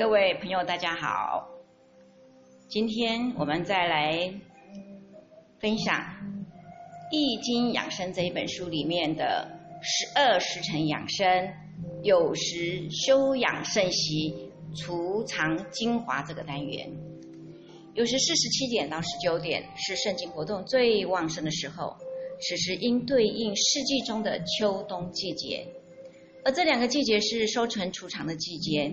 各位朋友，大家好。今天我们再来分享《易经养生》这一本书里面的十二时辰养生、有时修养肾息、储藏精华这个单元。有时四十七点到十九点是肾经活动最旺盛的时候，此时应对应四季中的秋冬季节，而这两个季节是收成储藏的季节。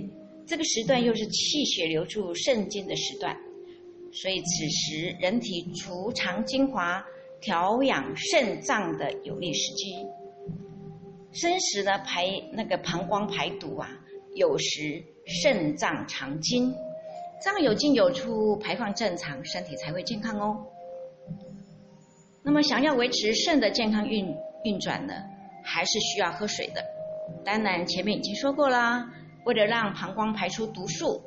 这个时段又是气血流注肾经的时段，所以此时人体储藏精华、调养肾脏的有利时机。生时呢排那个膀胱排毒啊，有时肾脏藏精，这样有进有出，排放正常，身体才会健康哦。那么想要维持肾的健康运运转呢，还是需要喝水的。当然前面已经说过啦。为了让膀胱排出毒素，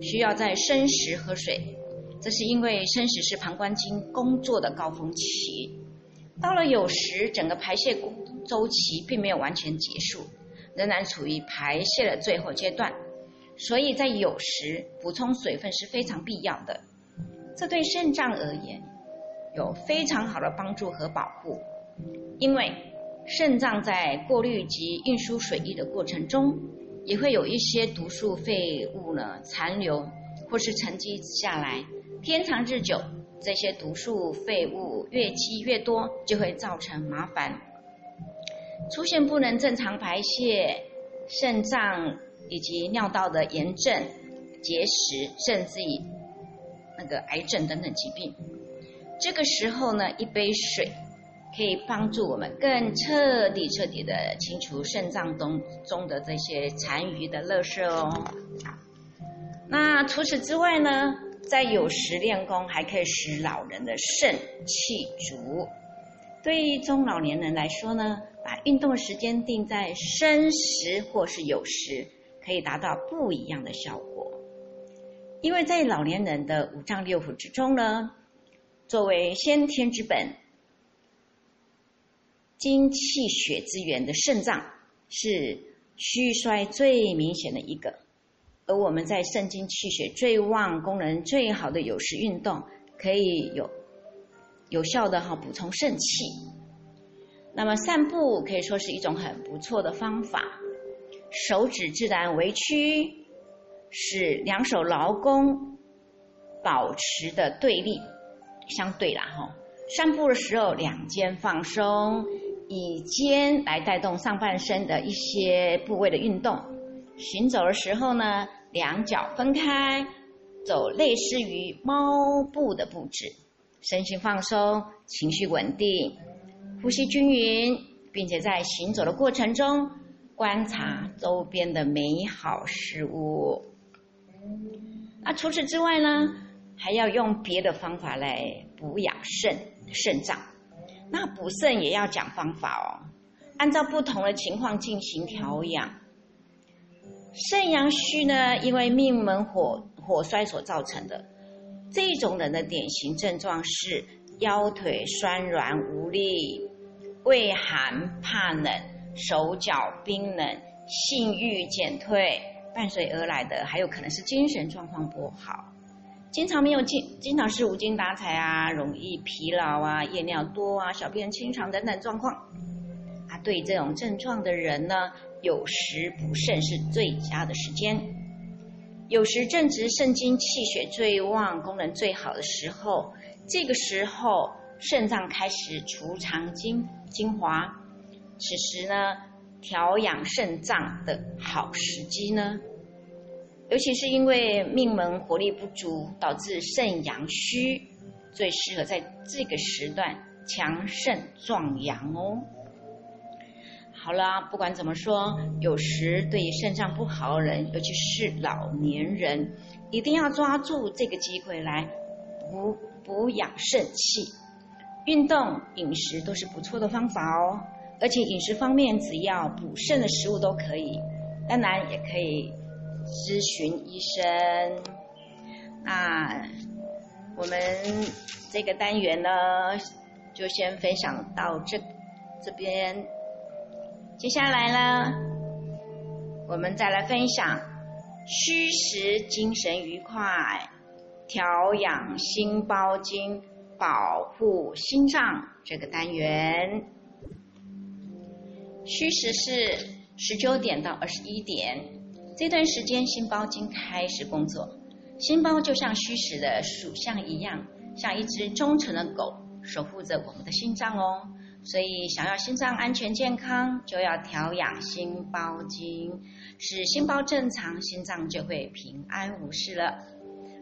需要在生时喝水。这是因为生时是膀胱经工作的高峰期，到了酉时，整个排泄周期并没有完全结束，仍然处于排泄的最后阶段。所以在酉时补充水分是非常必要的。这对肾脏而言有非常好的帮助和保护，因为肾脏在过滤及运输水液的过程中。也会有一些毒素废物呢残留，或是沉积下来，天长日久，这些毒素废物越积越多，就会造成麻烦，出现不能正常排泄、肾脏以及尿道的炎症、结石，甚至于那个癌症等等疾病。这个时候呢，一杯水。可以帮助我们更彻底、彻底的清除肾脏中中的这些残余的垃圾哦。那除此之外呢，在有时练功还可以使老人的肾气足。对于中老年人来说呢，把运动时间定在申时或是酉时，可以达到不一样的效果。因为在老年人的五脏六腑之中呢，作为先天之本。精气血之源的肾脏是虚衰最明显的一个，而我们在肾精气血最旺、功能最好的有时运动，可以有有效的哈补充肾气。那么散步可以说是一种很不错的方法，手指自然微曲，使两手劳宫保持的对立相对啦哈。散步的时候，两肩放松。以肩来带动上半身的一些部位的运动。行走的时候呢，两脚分开，走类似于猫步的步子，身心放松，情绪稳定，呼吸均匀，并且在行走的过程中观察周边的美好事物。那除此之外呢，还要用别的方法来补养肾肾脏。那补肾也要讲方法哦，按照不同的情况进行调养。肾阳虚呢，因为命门火火衰所造成的，这种人的典型症状是腰腿酸软无力、畏寒怕冷、手脚冰冷、性欲减退，伴随而来的还有可能是精神状况不好。经常没有精，经常是无精打采啊，容易疲劳啊，夜尿多啊，小便清长等等状况。啊，对这种症状的人呢，有时补肾是最佳的时间。有时正值肾精气血最旺、功能最好的时候，这个时候肾脏开始储藏精精华，此时呢，调养肾脏的好时机呢。尤其是因为命门活力不足，导致肾阳虚，最适合在这个时段强肾壮阳哦。好了，不管怎么说，有时对于肾脏不好的人，尤其是老年人，一定要抓住这个机会来补补养肾气。运动、饮食都是不错的方法哦。而且饮食方面，只要补肾的食物都可以，当然也可以。咨询医生。那我们这个单元呢，就先分享到这这边。接下来呢，我们再来分享虚实精神愉快，调养心包经，保护心脏这个单元。虚实是十九点到二十一点，这段时间心包经开始工作。心包就像虚实的属相一样，像一只忠诚的狗，守护着我们的心脏哦。所以，想要心脏安全健康，就要调养心包经，使心包正常，心脏就会平安无事了。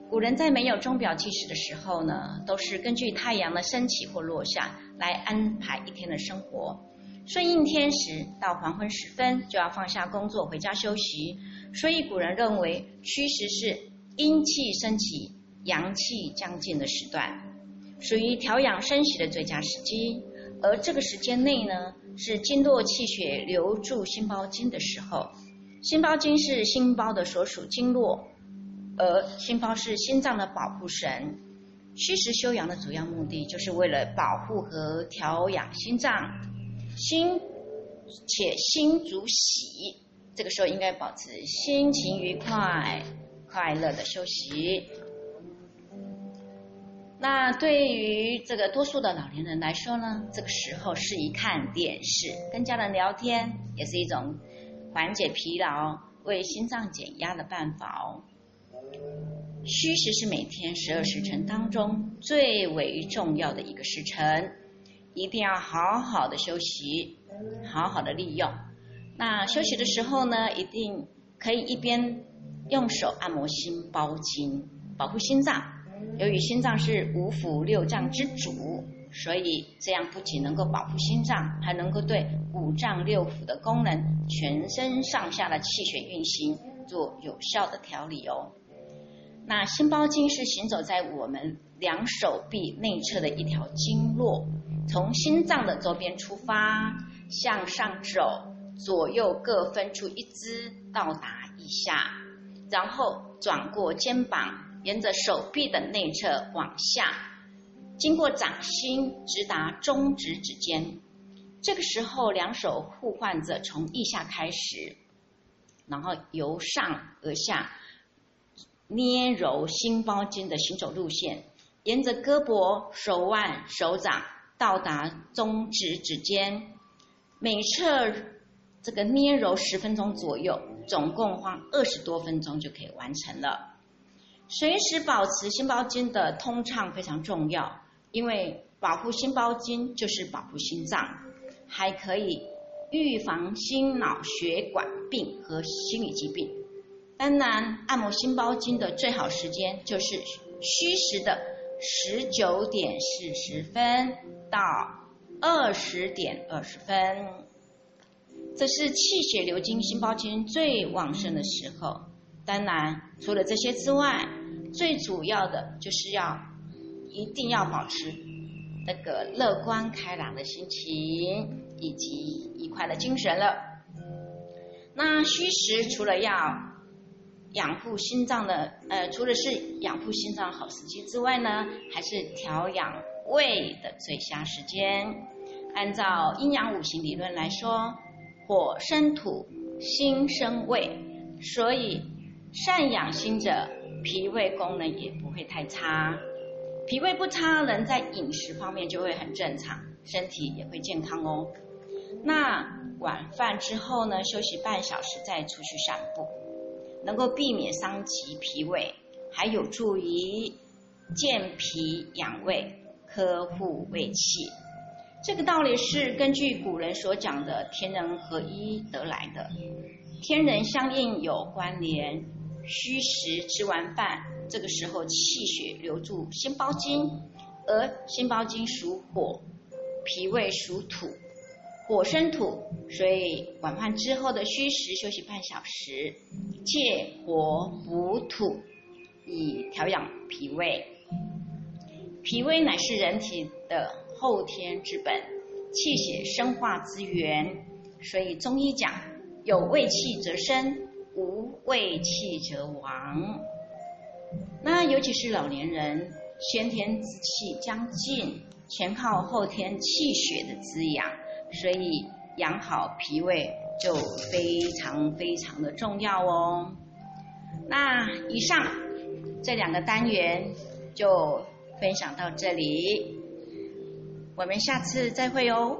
古人在没有钟表计时的时候呢，都是根据太阳的升起或落下来安排一天的生活。顺应天时，到黄昏时分就要放下工作回家休息。所以，古人认为虚实是阴气升起、阳气将尽的时段，属于调养生息的最佳时机。而这个时间内呢，是经络气血流注心包经的时候。心包经是心包的所属经络，而心包是心脏的保护神。虚实休养的主要目的，就是为了保护和调养心脏。心且心足喜，这个时候应该保持心情愉快、快乐的休息。那对于这个多数的老年人来说呢，这个时候适宜看电视，跟家人聊天，也是一种缓解疲劳、为心脏减压的办法哦。虚实是每天十二时辰当中最为重要的一个时辰，一定要好好的休息，好好的利用。那休息的时候呢，一定可以一边用手按摩心包经，保护心脏。由于心脏是五腑六脏之主，所以这样不仅能够保护心脏，还能够对五脏六腑的功能、全身上下的气血运行做有效的调理哦。那心包经是行走在我们两手臂内侧的一条经络，从心脏的周边出发，向上走，左右各分出一支到达腋下，然后转过肩膀。沿着手臂的内侧往下，经过掌心直达中指指尖。这个时候，两手互换着从腋下开始，然后由上而下捏揉心包经的行走路线，沿着胳膊、手腕、手掌到达中指指尖。每侧这个捏揉十分钟左右，总共花二十多分钟就可以完成了。随时保持心包经的通畅非常重要，因为保护心包经就是保护心脏，还可以预防心脑血管病和心理疾病。当然，按摩心包经的最好时间就是虚实的十九点四十分到二十点二十分，这是气血流经心包经最旺盛的时候。当然，除了这些之外，最主要的就是要一定要保持那个乐观开朗的心情以及愉快的精神了。那虚实除了要养护心脏的，呃，除了是养护心脏好时机之外呢，还是调养胃的最佳时间。按照阴阳五行理论来说，火生土，心生胃，所以。善养心者，脾胃功能也不会太差。脾胃不差，人在饮食方面就会很正常，身体也会健康哦。那晚饭之后呢，休息半小时再出去散步，能够避免伤及脾胃，还有助于健脾养胃、呵护胃气。这个道理是根据古人所讲的“天人合一”得来的，天人相应有关联。虚实吃完饭，这个时候气血流注心包经，而心包经属火，脾胃属土，火生土，所以晚饭之后的虚实休息半小时，借火补土，以调养脾胃。脾胃乃是人体的后天之本，气血生化之源，所以中医讲有胃气则生。无胃气则亡。那尤其是老年人，先天之气将尽，全靠后天气血的滋养，所以养好脾胃就非常非常的重要哦。那以上这两个单元就分享到这里，我们下次再会哦。